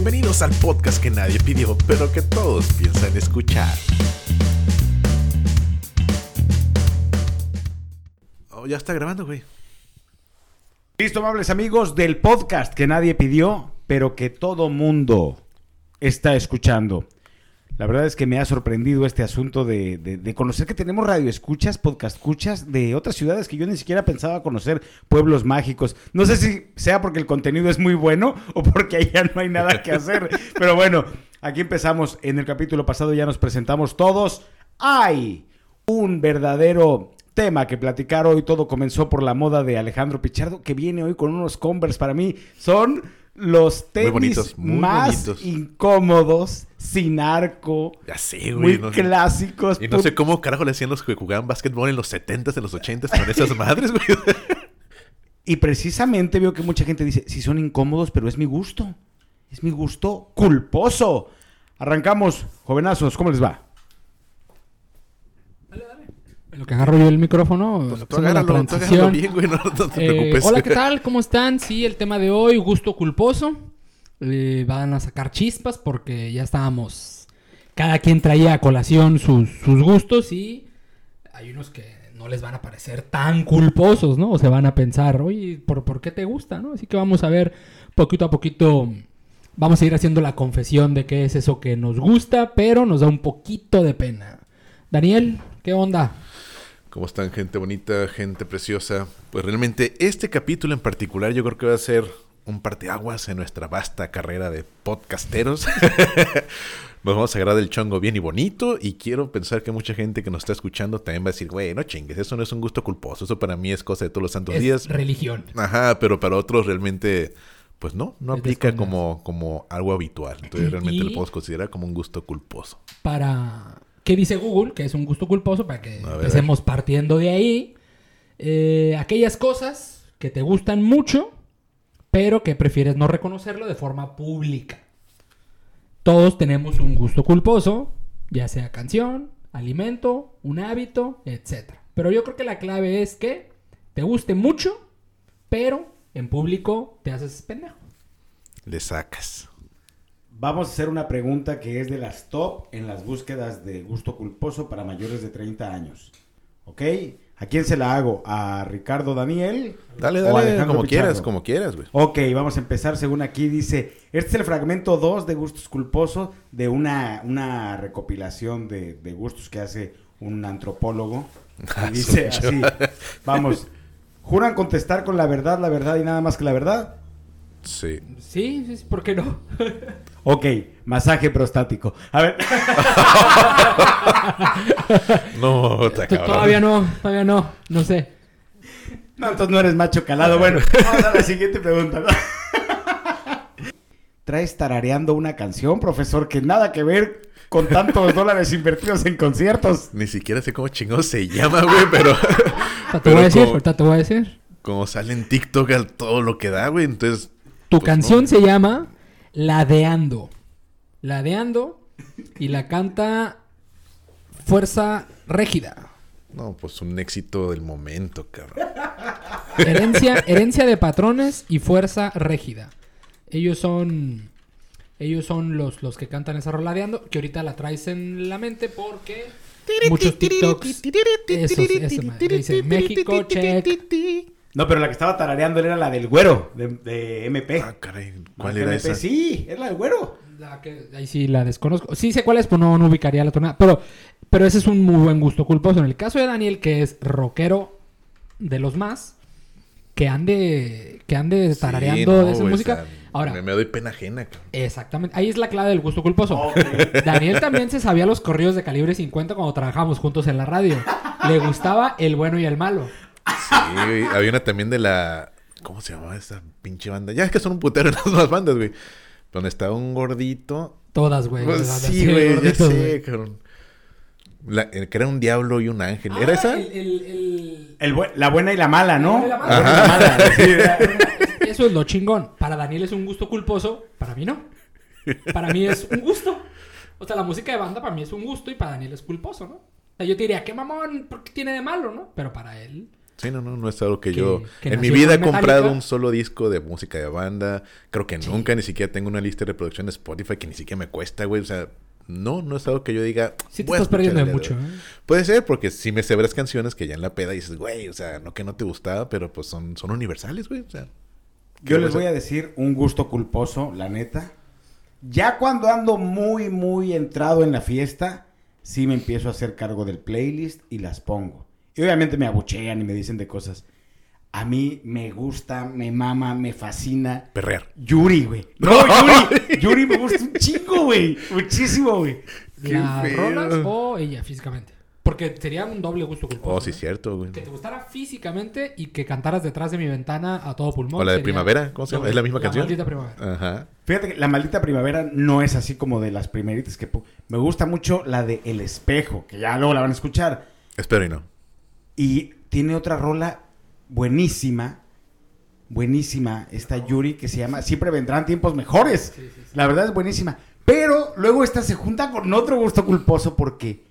Bienvenidos al podcast que nadie pidió, pero que todos piensan escuchar. Oh, ya está grabando, güey. Listo, amables amigos del podcast que nadie pidió, pero que todo mundo está escuchando. La verdad es que me ha sorprendido este asunto de, de- conocer que tenemos radioescuchas, podcast escuchas de otras ciudades que yo ni siquiera pensaba conocer, pueblos mágicos. No sé si sea porque el contenido es muy bueno o porque ya no hay nada que hacer. Pero bueno, aquí empezamos. En el capítulo pasado ya nos presentamos todos. Hay un verdadero tema que platicar hoy. Todo comenzó por la moda de Alejandro Pichardo, que viene hoy con unos Converse para mí. Son los tenis bonitos, muy más bonitos. incómodos, sin arco, Ya sé, güey. muy no clásicos. Y no sé cómo carajo le hacían los que jugaban básquetbol en los 70s, en los 80s con esas madres, güey. Y precisamente veo que mucha gente dice, sí son incómodos, pero es mi gusto. Es mi gusto culposo. Arrancamos, jovenazos, ¿cómo les va? Lo que agarro yo el micrófono, Pues tú haciendo la agárralo, tú agárralo transición. bien, güey. No, no te Eh, preocupes. hola, ¿qué tal? ¿Cómo están? Sí, el tema de hoy, gusto culposo. Eh, van a sacar chispas porque ya estábamos... Cada quien traía a colación sus, sus gustos y hay unos que no les van a parecer tan culposos, ¿no? O se van a pensar, oye, ¿por, por qué te gusta, no? Así que vamos a ver poquito a poquito... Vamos a ir haciendo la confesión de qué es eso que nos gusta, pero nos da un poquito de pena. Daniel, ¿qué onda? ¿Cómo están, gente bonita, gente preciosa? Pues realmente este capítulo en particular yo creo que va a ser un parteaguas en nuestra vasta carrera de podcasteros. Nos vamos a agarrar del chongo bien y bonito y quiero pensar que mucha gente que nos está escuchando también va a decir, güey, no chingues, eso no es un gusto culposo, eso para mí es cosa de todos los santos Es días. religión. Ajá, pero para otros realmente, pues no, no aplica como, como algo habitual. Entonces realmente Y- lo podemos considerar como un gusto culposo. para... ¿Qué dice Google? Que es un gusto culposo para que ver, empecemos partiendo de ahí. Eh, aquellas cosas que te gustan mucho, pero que prefieres no reconocerlo de forma pública. Todos tenemos un gusto culposo, ya sea canción, alimento, un hábito, etc. Pero yo creo que la clave es que te guste mucho, pero en público te haces pendejo. Le sacas. Vamos a hacer una pregunta que es de las top en las búsquedas de gusto culposo para mayores de 30 años. ¿Ok? ¿A quién se la hago? ¿A Ricardo Daniel? Dale, ¿O a dale, como quieras, como quieras, güey. Ok, vamos a empezar según aquí dice, este es el fragmento 2 de gustos culposos de una, una recopilación de, de gustos que hace un antropólogo. Y Ah, dice así, vamos, ¿juran contestar con la verdad, la verdad y nada más que la verdad? Sí. Sí, sí, ¿por qué no? Ok, masaje prostático. A ver, No, está T- cabrón. Todavía no, todavía no, no sé. no, entonces no eres macho calado. Bueno, vamos a la siguiente pregunta. ¿no? ¿Traes tarareando una canción, profesor, que nada que ver con tantos dólares invertidos en conciertos? Ni siquiera sé cómo chingado se llama, güey, pero te Pero voy a decir, ahorita te voy a decir. como sale en TikTok al todo lo que da, güey, entonces... Tu pues, canción no. se llama Ladeando. Ladeando y la canta Fuerza Régida. No, pues un éxito del momento, cabrón. Herencia, herencia de patrones y Fuerza Régida. Ellos son ellos son los, los que cantan esa rola Ladeando, que ahorita la traes en la mente porque muchos TikToks eso, eso, madre, dice México, check. No, pero la que estaba tarareando era la del güero, de, de MP. Ah, caray, ¿cuál era MP, esa? Sí, es la del güero. La que- ahí sí la desconozco. Sí sé cuál es, pero no, no ubicaría la tonada. Pero, pero ese es un muy buen gusto culposo. En el caso de Daniel, que es rockero de los más, que ande, que ande Sí, tarareando no, de esa música. Ahora, Me, me doy pena ajena, cabrón. exactamente. Ahí es la clave del gusto culposo. Daniel también se sabía los corridos de calibre 50 cuando trabajamos juntos en la radio. Le gustaba el bueno y el malo. Sí, güey, había una también de la... ¿Cómo se llamaba esa pinche banda? Ya es que son un putero en las demás bandas, güey. Donde estaba un gordito. Todas, güey. Pues sí, güey, ya gorditos, sé, güey. cabrón. La- el que era un diablo y un ángel. ¿Era Ah, esa? el- el- el- El bu- la buena y la mala, ¿no? La buena y la buena y la mala. sí, era- Eso es lo chingón. Para Daniel es un gusto culposo, para mí no. Para mí es un gusto. O sea, la música de banda para mí es un gusto y para Daniel es culposo, ¿no? O sea, yo te diría, qué mamón, ¿por qué tiene de malo, no? Pero para él Sí, no, no, no es algo que, Que- yo... que en mi vida he comprado un solo disco de música de banda. Creo que nunca ni siquiera tengo una lista de reproducción de Spotify que ni siquiera me cuesta, güey. O sea, no, no es algo que yo diga... Sí te "Voy a estás perdiendo de mucho, día de hoy". ¿eh? Puede ser, porque sí me sé varias canciones que ya en la peda dices, güey, o sea, no que no te gustaba, pero pues son, son universales, güey. O sea, Yo les voy a decir un gusto culposo, la neta. Ya cuando ando muy, muy entrado en la fiesta, sí me empiezo a hacer cargo del playlist y las pongo. Y obviamente me abuchean y me dicen de cosas. A mí me gusta, me mama, me fascina. perrear. Yuri, güey. No, Yuri. Yuri me gusta un chingo, güey. Muchísimo, güey. Qué ¿Las feo. rolas o ella físicamente? Porque sería un doble gusto culposo. Oh, sí, ¿no? cierto, güey. Que te gustara físicamente y que cantaras detrás de mi ventana a todo pulmón. O la de primavera, ¿cómo se llama? ¿Es la misma canción? maldita primavera. Ajá. Fíjate que la maldita primavera no es así como de las primeritas que... Me gusta mucho la de El Espejo, que ya luego la van a escuchar. Espero y no. Y tiene otra rola buenísima, buenísima, esta Yuri, que se llama Siempre vendrán tiempos mejores. Sí, sí, sí. La verdad es buenísima. Pero luego esta se junta con otro gusto culposo porque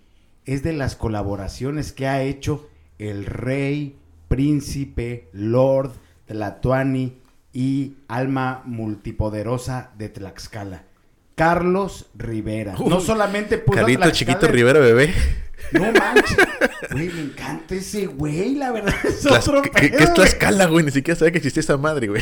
es de las colaboraciones que ha hecho el rey, príncipe, lord, Tlatuani y alma multipoderosa de Tlaxcala. Carlos Rivera. no solamente puso Carlito Tlaxcala Chiquito Rivera, bebé. No manches. Güey, me encanta ese güey, la verdad. Es otro ¿Qué, pedo, qué es. Tlaxcala, güey? Ni siquiera sabía que existía esa madre, güey.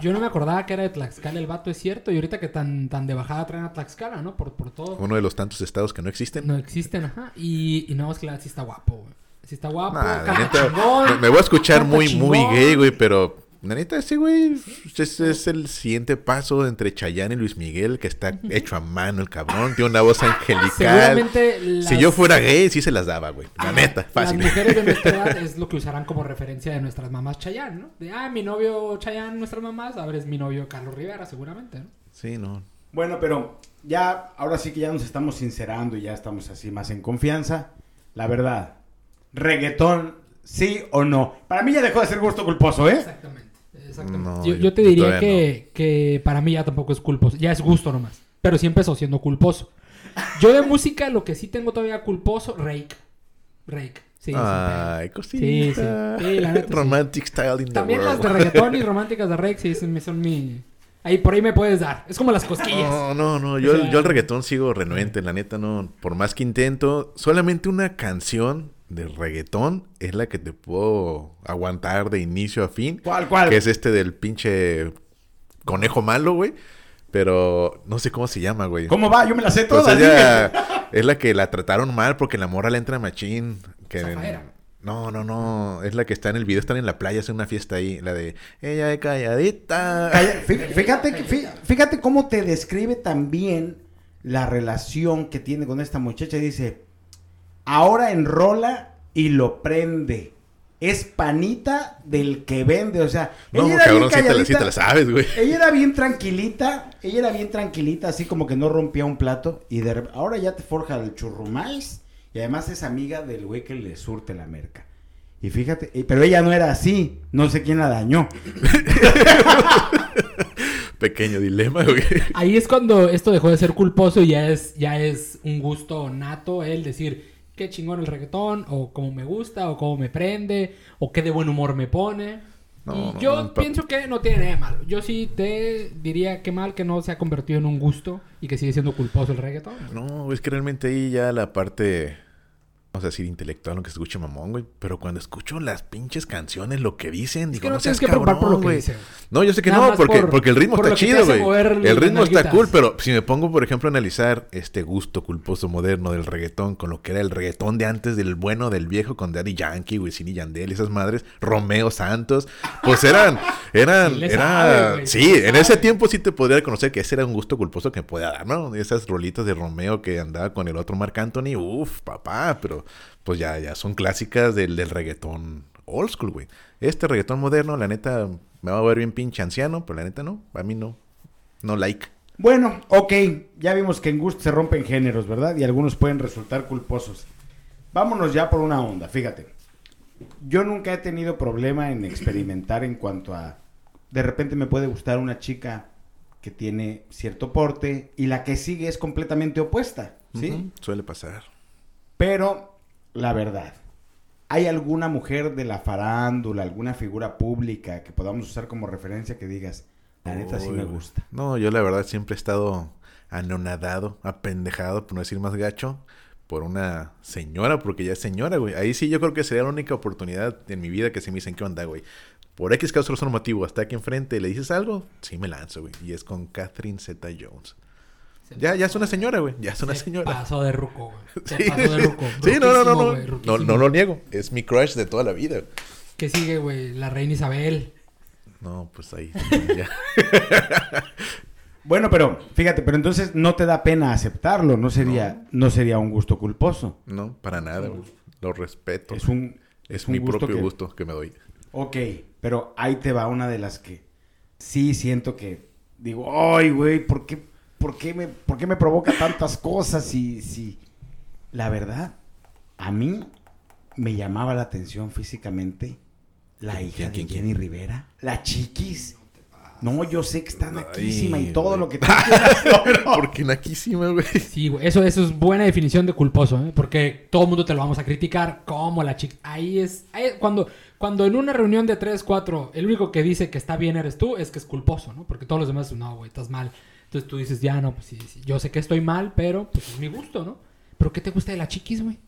Yo no me acordaba que era de Tlaxcala el vato, es cierto. Y ahorita que tan, tan de bajada traen a Tlaxcala, ¿no? Por, por todo. Uno de los tantos estados que no existen. No existen, ajá. Y, y no, es que la sí está guapo, güey. Sí está guapo. Nah, la canta neta, chingón, me, me voy a escuchar muy, muy gay, güey, pero la neta, ese güey es, es el siguiente paso entre Chayanne y Luis Miguel, que está hecho a mano el cabrón, tiene una voz angelical. Seguramente las- Si yo fuera gay, sí se las daba, güey. La neta, fácil. Las mujeres de nuestra edad es lo que usarán como referencia de nuestras mamás Chayanne, ¿no? De, ah, mi novio Chayanne, nuestras mamás, a ver, es mi novio Carlos Rivera, seguramente, ¿no? Sí, no. Bueno, pero ya, ahora sí que ya nos estamos sincerando y ya estamos así más en confianza. La verdad, reggaetón, sí o no. Para mí ya dejó de ser gusto culposo, ¿eh? Exactamente. Exactamente. No, yo, te diría que, que para mí ya tampoco es culposo. Ya es gusto nomás. Pero sí empezó siendo culposo. Yo de música, lo que sí tengo todavía culposo, Rake. Rake. Sí, sí, Ay, Sí, cosita. sí. Sí, la neta, sí. Romantic style in the También las de reggaetón y románticas de Rake, sí, son, son mi... Ahí por ahí me puedes dar. Es como las cosquillas. No, no, no. Yo, O sea- yo al reggaetón sigo renuente, la neta, no. Por más que intento, solamente una canción de reggaetón es la que te puedo aguantar de inicio a fin. ¿Cuál, cuál? Que es este del pinche conejo malo, güey. Pero no sé cómo se llama, güey. ¿Cómo va? Yo me la sé Pues ella dime. es la que la trataron mal porque la morra le entra machín. Que. No, no, no. Es la que está en el video, están en la playa, hace una fiesta ahí. La de ella es calladita. Calla- fí- Fíjate, fíjate cómo te describe también la relación que tiene con esta muchacha. Dice, ahora enrola y lo prende. Es panita del que vende. O sea, No, ella era bien cabrón, sí te, la, sí calladita. te la sabes, güey. Ella era bien tranquilita, ella era bien tranquilita, así como que no rompía un plato. Y de ahora ya te forja el churrumais. Y además es amiga del güey que le surte la merca. Y fíjate, eh, pero ella no era así. No sé quién la dañó. Pequeño dilema, güey. Ahí es cuando esto dejó de ser culposo y ya es, ya es un gusto nato el decir qué chingón el reggaetón, o cómo me gusta, o cómo me prende, o qué de buen humor me pone. No, y yo no, pienso que no tiene nada de malo. Yo sí te diría que mal que no se ha convertido en un gusto y que sigue siendo culposo el reggaetón. No, es que realmente ahí ya la parte, vamos a decir, intelectual, aunque se escuche mamón, güey. Pero cuando escucho las pinches canciones, lo que dicen, digo, que no no seas que preocupar por cabrón, lo que güey. dicen. No, yo sé que Nada no, porque, por- porque el ritmo por está chido, güey. El ritmo está cool, pero si me pongo, por ejemplo, a analizar este gusto culposo moderno del reggaetón con lo que era el reggaetón de antes, del bueno, del viejo, con Daddy Yankee, Wisin y Yandel, esas madres, Romeo Santos, pues eran, eran, Sí era, sabe, güey, en ese tiempo sí te podría reconocer que ese era un gusto culposo que me podía dar, ¿no? Esas rolitas de Romeo que andaba con el otro Marc Anthony, uff, papá, pero pues ya, ya son clásicas del, del reggaetón old school, güey. Este reggaetón moderno, la neta, me va a ver bien pinche anciano, pero la neta no, a mí no, no like. Bueno, ok, ya vimos que en gusto se rompen géneros, ¿verdad? Y algunos pueden resultar culposos. Vámonos ya por una onda, fíjate. Yo nunca he tenido problema en experimentar en cuanto a... De repente me puede gustar una chica que tiene cierto porte y la que sigue es completamente opuesta, ¿sí? Suele pasar. Pero, la verdad, ¿Hay alguna mujer de la farándula, alguna figura pública que podamos usar como referencia que digas, la neta sí me gusta? No, yo la verdad siempre he estado anonadado, apendejado, por no decir más gacho, por una señora, porque ya es señora, güey. Ahí sí yo creo que sería la única oportunidad en mi vida que se me dicen, ¿qué onda, güey? Por X causa motivo, hasta aquí enfrente le dices algo, sí me lanzo, güey. Y es con Catherine Zeta Jones. Ya, ya es una señora, güey. Ya es una Se señora. Pasó de ruco, güey. Se Sí, pasó de ruco. sí, no, no, no, no. no. lo niego. Es mi crush de toda la vida. ¿Qué sigue, güey? La reina Isabel. No, pues ahí. ya. Bueno, pero fíjate, pero entonces no te da pena aceptarlo, no sería, no, sería un gusto culposo. No, para nada, güey. Lo respeto. Es un, Es un mi gusto propio que- gusto que me doy. Ok, pero ahí te va una de las que sí siento que digo, ay, güey, ¿por qué, por, qué me, ¿por qué me provoca tantas cosas? Si, si... La verdad, a mí me llamaba la atención físicamente la ¿Quién, hija quién, de quién, quién? Jenny Rivera, la chiquis. No, yo sé que está Ay, naquísima y todo güey. lo que tú quieras, no, Porque naquísima, güey. Sí, güey. Eso, eso es buena definición de culposo, ¿eh? Porque todo el mundo te lo vamos a criticar. Como la chica. Ahí es. ahí- cuando, cuando en una reunión de tres, cuatro, el único que dice que está bien eres tú, es que es culposo, ¿no? Porque todos los demás, no, güey, estás mal. Entonces tú dices, ya no, pues sí, sí, yo sé que estoy mal, pero pues es mi gusto, ¿no? ¿Pero qué te gusta de la chiquis, güey?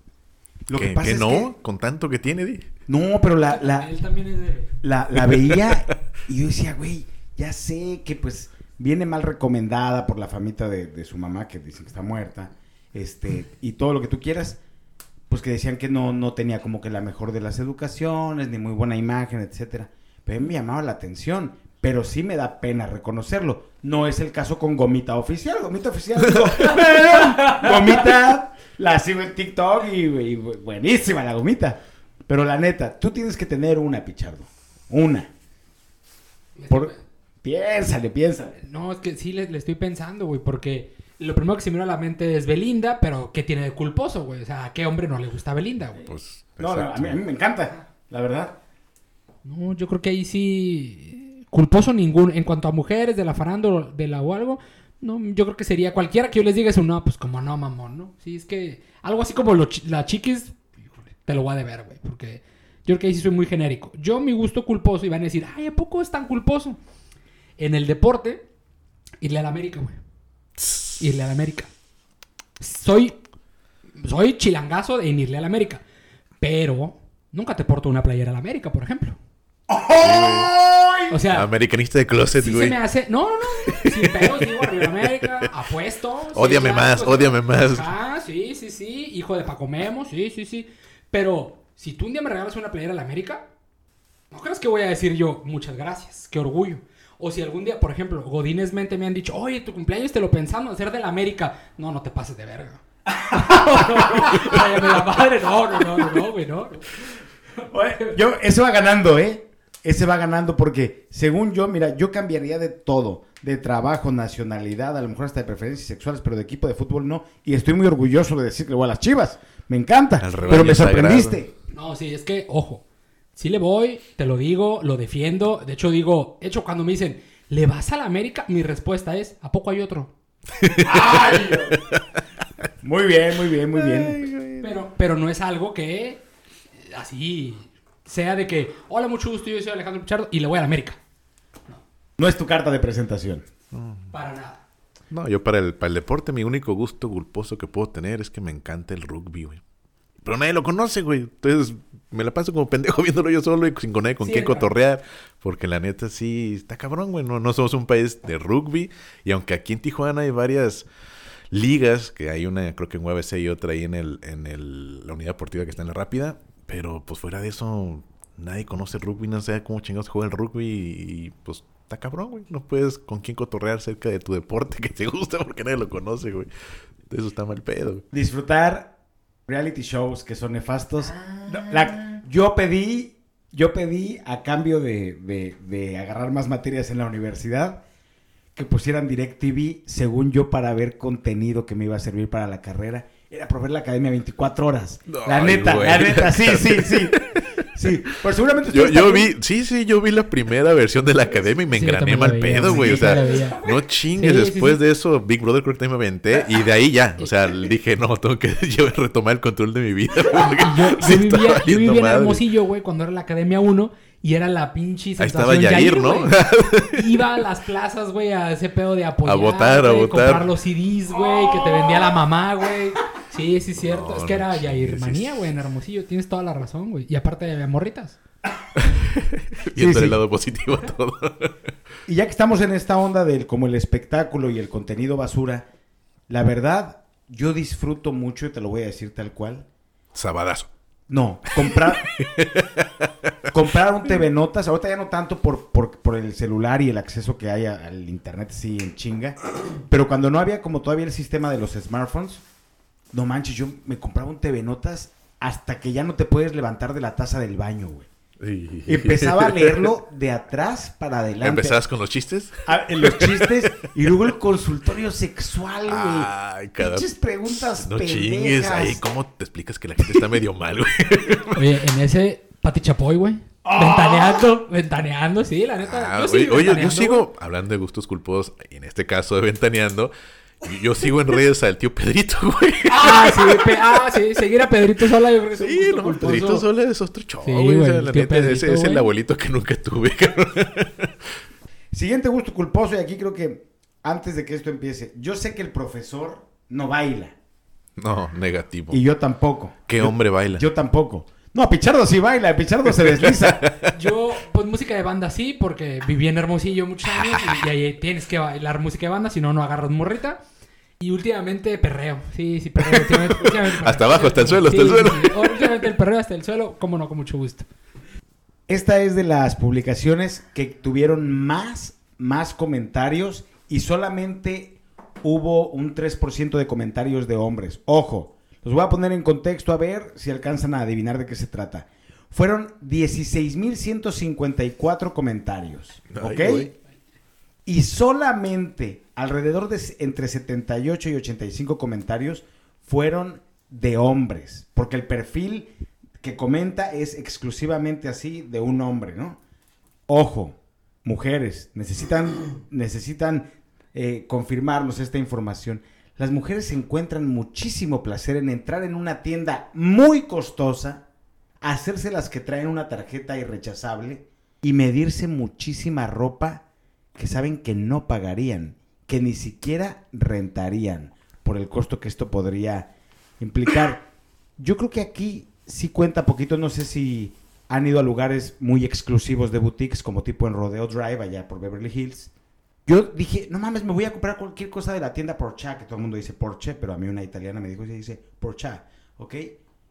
Lo que, que pasa que es no, que... con tanto que tiene, di. No, pero la, la, Él también es de. la, la veía y yo decía, güey, ya sé que pues viene mal recomendada por la famita de, de su mamá que dicen que está muerta, este, y todo lo que tú quieras, pues que decían que no, no tenía como que la mejor de las educaciones, ni muy buena imagen, etcétera. Pero a mí me llamaba la atención, pero sí me da pena reconocerlo. No es el caso con Gomita Oficial. Gomita Oficial, digo, Gomita, la sigo en TikTok y, y buenísima la Gomita. Pero la neta, tú tienes que tener una, Pichardo. Una. Por... Piénsale, piénsale. No, es que sí le, le estoy pensando, güey, porque lo primero que se me viene a la mente es Belinda, pero ¿qué tiene de culposo, güey? O sea, ¿a qué hombre no le gusta Belinda, güey? Pues. No, no, a, mí, a mí me encanta, la verdad. No, yo creo que ahí sí. Culposo ninguno. En cuanto a mujeres de la farándula de la o algo, no, yo creo que sería cualquiera que yo les diga eso, no, pues como no, mamón, ¿no? Sí, es que algo así como la chiquis, te lo voy a deber, güey, porque yo creo que ahí sí soy muy genérico. Yo, mi gusto culposo, y van a decir, ay, ¿a poco es tan culposo? En el deporte, irle a la América, güey. Irle a la América. Soy, soy chilangazo en irle a la América, pero nunca te porto una playera a América, por ejemplo. O sea, Americanista de closet, sí se güey. me hace. No, no, no. Sin pedos, digo, arriba América, apuesto. sí, Ódiame claro, más, o sea, ódiame más. Ah, sí, sí, sí. Hijo de Paco Memo, sí, sí, sí. Pero si tú un día me regalas una playera a la América, ¿no crees que voy a decir yo muchas gracias? Qué orgullo. O si algún día, por ejemplo, Godines Mente me han dicho, oye, tu cumpleaños te lo pensamos hacer de la América. No, no te pases de verga. Váyame la madre, no, no, no, no, no, güey, no. no. Oye, Yo, ese va ganando, ¿eh? Ese va ganando porque, según yo, mira, yo cambiaría de todo. De trabajo, nacionalidad, a lo mejor hasta de preferencias sexuales, pero de equipo de fútbol no. Y estoy muy orgulloso de decir que le voy a las chivas. Me encanta. Pero me sagrado. sorprendiste. No, sí, es que, ojo, sí le voy, te lo digo, lo defiendo. De hecho, digo, de hecho, cuando me dicen, ¿le vas a la América? Mi respuesta es, ¿a poco hay otro? ¡Ay! Muy bien, muy bien, muy bien. Pero, pero no es algo que eh, así sea de que, hola, mucho gusto, yo soy Alejandro Pichardo y le voy a la América. No es tu carta de presentación. Para nada. No, yo para el, para el deporte, mi único gusto culposo que puedo tener es que me encanta el rugby, güey. Pero nadie lo conoce, güey. Entonces me la paso como pendejo viéndolo yo solo y sin con nadie con Sí, quién cotorrear. Porque la neta sí está cabrón, güey. No, no somos un país de rugby. Y aunque aquí en Tijuana hay varias ligas, que hay una creo que en UABC y otra ahí en, el, en el, la unidad deportiva que está en la rápida. Pero pues fuera de eso, nadie conoce el rugby, no sabe cómo chingados juega el rugby. Y, pues está cabrón, güey. No puedes con quién cotorrear cerca de tu deporte que te gusta porque nadie lo conoce, güey. Eso está mal pedo. güey. Disfrutar reality shows que son nefastos. No, la- yo pedí, yo pedí a cambio de, de- de agarrar más materias en la universidad que pusieran DirecTV, según yo, para ver contenido que me iba a servir para la carrera. Era por ver la academia 24 horas. la Ay, neta, güey. la neta, sí, sí, sí. Sí, pues seguramente Yo, yo también- vi, sí, sí, yo vi la primera versión de la academia y me Sí, engrané la mal veía, pedo, sí, güey. yo O sea, la no chingues. Sí, sí, Después sí. de eso, Big Brother creo que también me aventé. Y de ahí ya, o sea, dije, no, tengo que yo retomar el control de mi vida. porque Yo, yo sí vivía, yo vivía en madre. Hermosillo, güey, cuando era la Academia 1 y era la pinche Ahí estaba Yair, ¿no? güey. Iba a las plazas, güey, a ese pedo de apoyar, A votar, a votar. comprar los CDs, güey, que te vendía la mamá, güey. Sí, sí, cierto. No, es que era sí, Yair sí, manía, sí. güey, en Hermosillo. Tienes toda la razón, güey. Y aparte de morritas. Viendo sí. el lado positivo a todo. Y ya que estamos en esta onda del como el espectáculo y el contenido basura, la verdad, yo disfruto mucho, y te lo voy a decir tal cual. Sabadazo. No, comprar comprar un TV Notas, ahorita ya no tanto por, por, por el celular y el acceso que hay a- al internet, sí, en chinga, pero cuando no había como todavía el sistema de los smartphones, no manches, yo me compraba un TV Notas hasta que ya no te puedes levantar de la taza del baño, güey. Y- Empezaba a leerlo de atrás para adelante. ¿Empezabas con los chistes? Ah, en los chistes y luego el consultorio sexual, güey. Ay, cada... Pinches preguntas No pendejas. chingues. Ahí, ¿cómo te explicas que la gente está medio mal, güey? Oye, en ese Pati Chapoy, güey. Ventaneando, ventaneando, sí, la neta. Ah, yo oye, oye, yo sigo hablando de gustos culposos, en este caso de ventaneando. Yo sigo en redes al tío Pedrito, güey. Ah, sí, pe- ah, sí, seguir a Pedrito Sola, yo creo que Sí, no, culposo. Pedrito Sola es otro Sí, güey. o sea, güey, la tío neta, ese Pedrito, es el abuelito que nunca tuve, cabrón. Siguiente gusto culposo, y aquí creo que antes de que esto empiece, yo sé que el profesor no baila. No, negativo. Y yo tampoco. ¿Qué Yo- hombre baila? Yo tampoco. No, Pichardo sí baila, Pichardo se desliza. Yo, pues música de banda sí, porque viví en Hermosillo muchos años y, y ahí tienes que bailar música de banda, si no, no agarras morrita. Y últimamente perreo. Sí, sí, perreo. Últimamente, últimamente perreo. Hasta abajo, hasta el suelo, hasta Sí, el suelo. sí, sí. Últimamente el perreo hasta el suelo, cómo no, con mucho gusto. Esta es de las publicaciones que tuvieron más, más comentarios y solamente hubo un 3% de comentarios de hombres. Ojo, los voy a poner en contexto a ver si alcanzan a adivinar de qué se trata. Fueron 16.154 comentarios. ¿Ok? Y solamente alrededor de entre 78 y 85 comentarios fueron de hombres. Porque el perfil que comenta es exclusivamente así de un hombre, ¿no? Ojo, mujeres, necesitan, necesitan eh, confirmarnos esta información. Las mujeres encuentran muchísimo placer en entrar en una tienda muy costosa, hacerse las que traen una tarjeta irrechazable y medirse muchísima ropa que saben que no pagarían, que ni siquiera rentarían por el costo que esto podría implicar. Yo creo que aquí sí cuenta poquito, no sé si han ido a lugares muy exclusivos de boutiques como tipo en Rodeo Drive allá por Beverly Hills. Yo dije, no mames, me voy a comprar cualquier cosa de la tienda Porcha, que todo el mundo dice Porsche, pero a mí una italiana me dijo, sí, dice Porcha, ¿ok?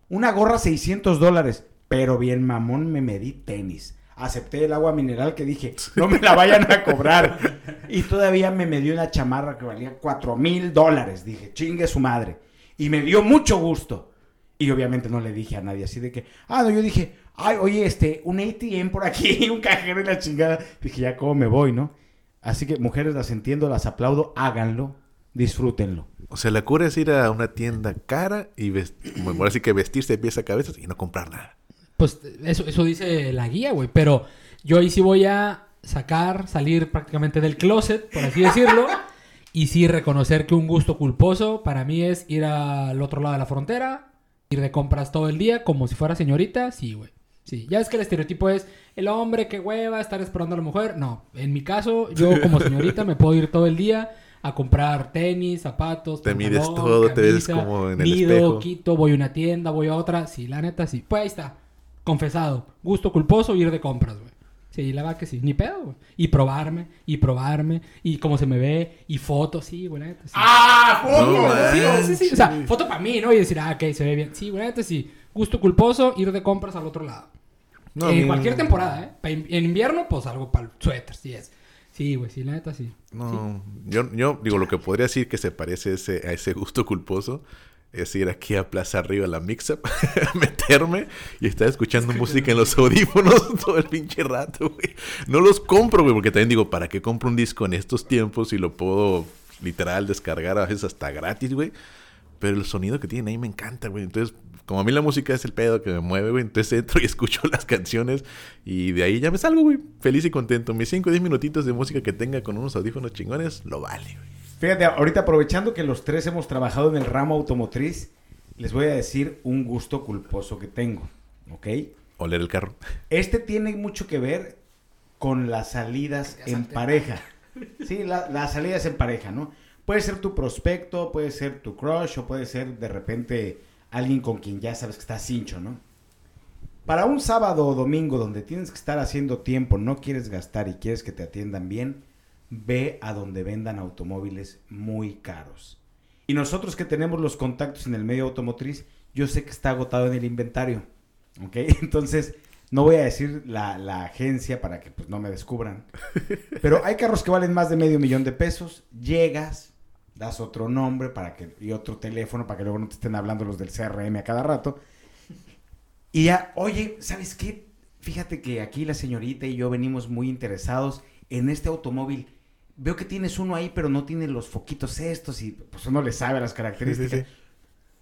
Una gorra 600 dólares, pero bien mamón me medí tenis. Acepté el agua mineral que dije, no me la vayan a cobrar. Y todavía me medió una chamarra que valía 4 mil dólares. Dije, chingue su madre. Y me dio mucho gusto. Y obviamente no le dije a nadie así de que, ah, no, yo dije, ay, oye, este, un ATM por aquí, un cajero y la chingada. Dije, ya, ¿cómo me voy, no? Así que, mujeres, las entiendo, las aplaudo, háganlo, disfrútenlo. O sea, la cura es ir a una tienda cara y vest- como ahora sí que vestirse de pies a cabeza y no comprar nada. Pues eso, eso dice la guía, güey. Pero yo ahí sí voy a sacar, salir prácticamente del closet, por así decirlo. y sí reconocer que un gusto culposo para mí es ir al otro lado de la frontera, ir de compras todo el día como si fuera señorita. Sí, güey. Sí, ya es que el estereotipo es el hombre que hueva, estar esperando a la mujer. No, en mi caso, yo como señorita me puedo ir todo el día a comprar tenis, zapatos, Te mides todo, te ves camisa, como en el mido, espejo. quito, voy a una tienda, voy a otra. Sí, la neta sí. Pues ahí está. Confesado. Gusto culposo ir de compras, güey. Sí, la verdad que sí. Ni pedo, güey. Y probarme, y probarme, y cómo se me ve, y fotos, sí, güey, la neta sí. ¡Ah! No, Sí, sí, sí. O sea, foto para mí, ¿no? Y decir, ah, ok, se ve bien. Sí, güey, neta sí. Gusto culposo, ir de compras al otro lado. No, en cualquier temporada, ¿eh? Pa- En invierno, pues algo para el suéter, sí es. Sí, güey, sí, la neta sí. No, yo, yo digo, lo que podría decir que se parece a ese, a ese gusto culposo es ir aquí a Plaza Arriba la Mix-Up, meterme y estar escuchando música en los audífonos todo el pinche rato, güey. No los compro, güey, porque también digo, ¿para qué compro un disco en estos tiempos si lo puedo literal descargar a veces hasta gratis, güey? pero el sonido que tienen ahí me encanta, güey. Entonces, como a mí la música es el pedo que me mueve, güey, entonces entro y escucho las canciones y de ahí ya me salgo, güey, feliz y contento. Mis 5 o 10 minutitos de música que tenga con unos audífonos chingones, lo vale, güey. Fíjate, ahorita aprovechando que los tres hemos trabajado en el ramo automotriz, les voy a decir un gusto culposo que tengo, ¿ok? Oler el carro. Este tiene mucho que ver con las salidas en pareja. Sí, la- las salidas en pareja, ¿no? Puede ser tu prospecto, puede ser tu crush o puede ser de repente alguien con quien ya sabes que está cincho, ¿no? Para un sábado o domingo donde tienes que estar haciendo tiempo, no quieres gastar y quieres que te atiendan bien, ve a donde vendan automóviles muy caros. Y nosotros que tenemos los contactos en el medio automotriz, yo sé que está agotado en el inventario. ¿Ok? Entonces, no voy a decir la, la agencia para que pues, no me descubran. Pero hay carros que valen más de medio millón de pesos. Llegas, das otro nombre para que, y otro teléfono para que luego no te estén hablando los del CRM a cada rato. Y ya, oye, ¿sabes qué? Fíjate que aquí la señorita y yo venimos muy interesados en este automóvil. Veo que tienes uno ahí, pero no tiene los foquitos estos y pues uno le sabe las características. Sí, sí,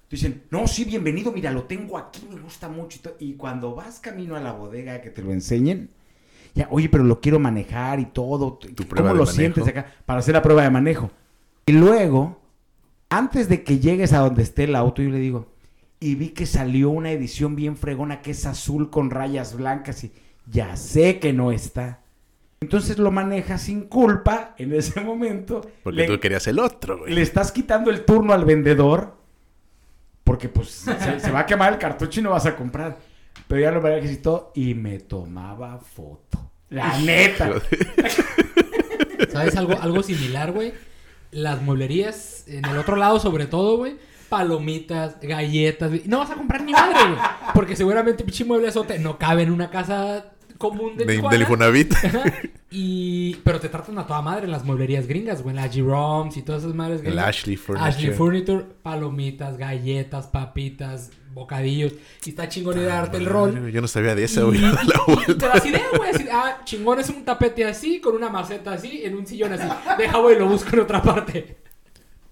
Dicen, no, sí, bienvenido, mira, lo tengo aquí, me gusta mucho. Y, y cuando vas camino a la bodega que te lo enseñen, ya, oye, pero lo quiero manejar y todo. Tu ¿Cómo lo sientes acá? Para hacer la prueba de manejo. Y luego, antes de que llegues a donde esté el auto, yo le digo, y vi que salió una edición bien fregona que es azul con rayas blancas y ya sé que no está. Entonces lo manejas sin culpa en ese momento. Porque Le- tú querías el otro, güey. le estás quitando el turno al vendedor porque pues se, se va a quemar el cartucho y no vas a comprar. Pero ya lo manejé y todo y me tomaba foto. La neta. ¿Sabes algo, algo similar, güey? Las mueblerías, en el otro lado sobre todo, güey. Palomitas, galletas. No vas a comprar ni madre, güey. Porque seguramente pinche mueble azote no cabe en una casa común de, De, Tijuana. del Infonavit. Y... Pero te tratan a toda madre en las mueblerías gringas, güey. Las G-Roms y todas esas madres El gringas. Ashley Furniture. Ashley Furniture, palomitas, galletas, papitas, bocadillos. Y está chingón ir a darte el rol. Yo no sabía de esa, Y- güey. y- y te das idea, güey. así, ah, chingón es un tapete así, con una maceta así, en un sillón así. Deja, güey, lo busco en otra parte.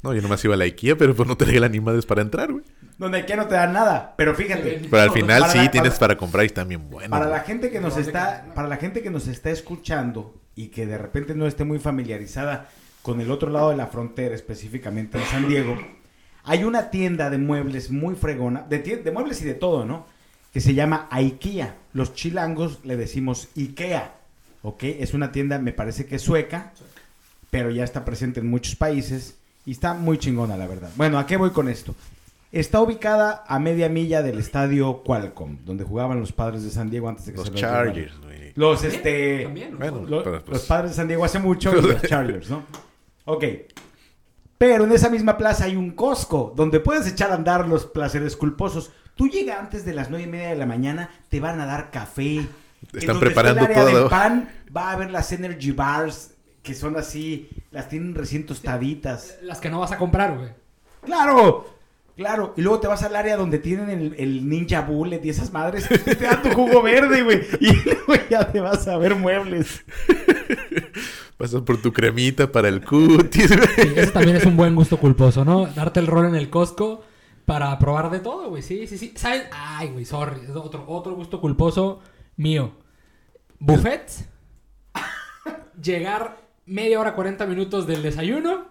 No, yo nomás iba a la IKEA, pero pues no te regalan ni madres para entrar, güey. Donde aquí no te dan nada. Pero fíjate. Pero al final Para sí la- tienes para- para comprar y están bien buenos. Para la gente que nos está, para la gente que nos está escuchando y que de repente no esté muy familiarizada con el otro lado de la frontera, específicamente en San Diego, hay una tienda de muebles muy fregona, de, de muebles y de todo, ¿no? Que se llama IKEA. Los chilangos le decimos IKEA, ¿ok? Es una tienda, me parece que es sueca, pero ya está presente en muchos países y está muy chingona, la verdad. Bueno, ¿a qué voy con esto? Está ubicada a media milla del estadio Qualcomm, donde jugaban los padres de San Diego antes de que Los se los. Chargers, güey. Los, este... También, ¿no? Bueno, lo- pero, pues, los padres de San Diego hace mucho y los Chargers, ¿no? Ok. Pero en esa misma plaza hay un Costco, donde puedes echar a andar los placeres culposos. Tú llegas antes de las nueve y media de la mañana, te van a dar café. En Están está preparando el área todo. del pan, va a haber las Energy Bars, que son así, las tienen recién tostaditas. Las que no vas a comprar, güey. ¡Claro! Claro, y luego te vas al área donde tienen el, el Ninja Bullet y esas madres, y te dan tu jugo verde, güey. Y luego ya te vas a ver muebles. Pasas por tu cremita para el cutis, güey. Sí, ese también es un buen gusto culposo, ¿no? Darte el rol en el Costco para probar de todo, güey. Sí, sí, sí. ¿Sabes? Ay, güey, sorry. Es otro, otro gusto culposo mío. Buffet. Llegar media hora, 40 minutos del desayuno.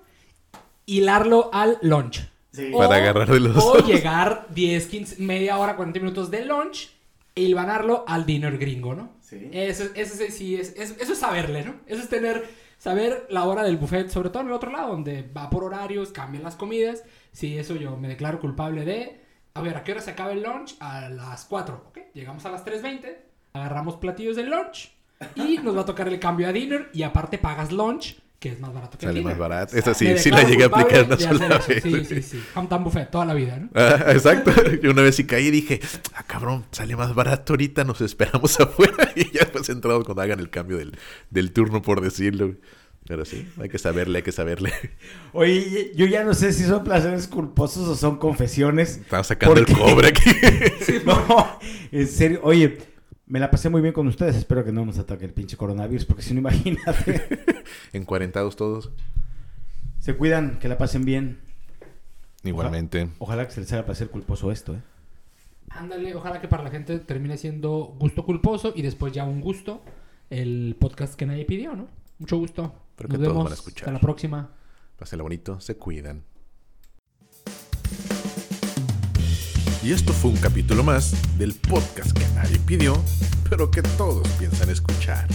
Hilarlo al lunch. Sí. O- Para agarrar de los O dos. llegar 10, 15, media hora, 40 minutos del lunch e hilvanarlo al dinner gringo, ¿no? Sí. Eso, eso sí- sí es, es- eso es saberle, ¿no? Eso es tener, saber la hora del buffet, sobre todo en el otro lado, donde va por horarios, cambian las comidas. Sí, eso yo me declaro culpable de... A ver, ¿a qué hora se acaba el lunch? A las 4, ¿ok? Llegamos a las 3.20, agarramos platillos del lunch y nos va a tocar el cambio a dinner y aparte pagas lunch, que es más barato que el Sale más dinner. barato. Esa sí, sí la llegué a aplicar una sola vez. Sí, sí, sí. Hamilton Buffet toda la vida, ¿no? Ah, exacto. Yo una vez sí caí y dije, ah, cabrón, sale más barato ahorita, nos esperamos afuera. Y ya después entramos cuando hagan el cambio del, del turno, por decirlo. Pero sí, hay que saberle, hay que saberle. Oye, yo ya no sé si son placeres culposos o son confesiones. Estamos sacando el Porque- cobre aquí. No, en serio. Oye, me la pasé muy bien con ustedes. Espero que no nos ataque el pinche coronavirus, porque si no, imagínate. Encuarentados todos. Se cuidan, que la pasen bien. Igualmente. Ojalá que se les haga placer culposo esto, ¿eh? Ándale, ojalá que para la gente termine siendo gusto culposo y después ya un gusto el podcast que nadie pidió, ¿no? Mucho gusto. Pero Nos que todos vemos. van a escuchar. Hasta la próxima. Pásenla bonito, se cuidan. Y esto fue un capítulo más del podcast que nadie pidió, pero que todos piensan escuchar.